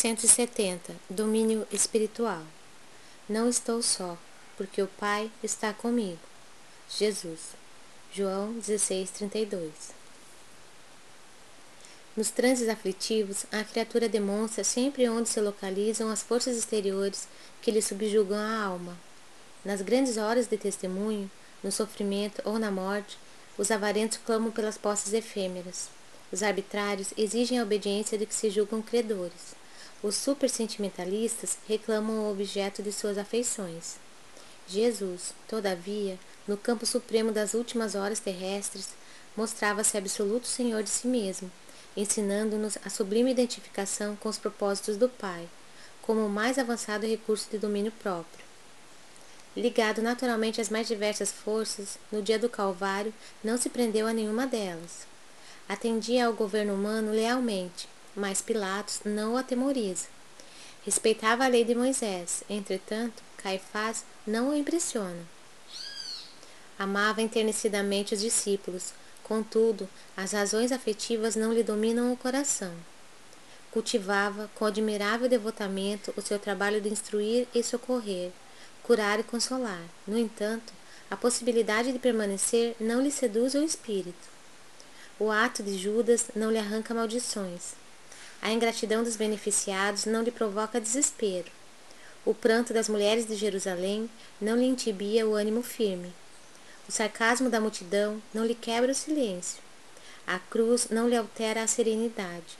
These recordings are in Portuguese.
170 Domínio espiritual Não estou só, porque o Pai está comigo. Jesus. João 16:32 Nos transes aflitivos, a criatura demonstra sempre onde se localizam as forças exteriores que lhe subjugam a alma. Nas grandes horas de testemunho, no sofrimento ou na morte, os avarentos clamam pelas posses efêmeras. Os arbitrários exigem a obediência de que se julgam credores. Os supersentimentalistas reclamam o objeto de suas afeições. Jesus, todavia, no campo supremo das últimas horas terrestres, mostrava-se absoluto senhor de si mesmo, ensinando-nos a sublime identificação com os propósitos do Pai, como o mais avançado recurso de domínio próprio. Ligado naturalmente às mais diversas forças, no dia do Calvário não se prendeu a nenhuma delas. Atendia ao governo humano lealmente, mas Pilatos não o atemoriza. Respeitava a lei de Moisés, entretanto, Caifás não o impressiona. Amava enternecidamente os discípulos, contudo, as razões afetivas não lhe dominam o coração. Cultivava, com admirável devotamento, o seu trabalho de instruir e socorrer, curar e consolar. No entanto, a possibilidade de permanecer não lhe seduz o espírito. O ato de Judas não lhe arranca maldições. A ingratidão dos beneficiados não lhe provoca desespero. O pranto das mulheres de Jerusalém não lhe intibia o ânimo firme. O sarcasmo da multidão não lhe quebra o silêncio. A cruz não lhe altera a serenidade.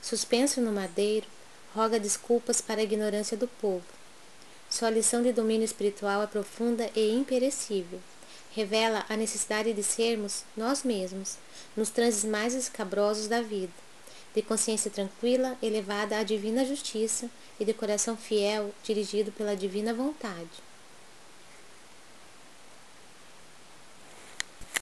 Suspenso no madeiro, roga desculpas para a ignorância do povo. Sua lição de domínio espiritual é profunda e imperecível. Revela a necessidade de sermos nós mesmos, nos transes mais escabrosos da vida de consciência tranquila, elevada à divina justiça e de coração fiel, dirigido pela divina vontade.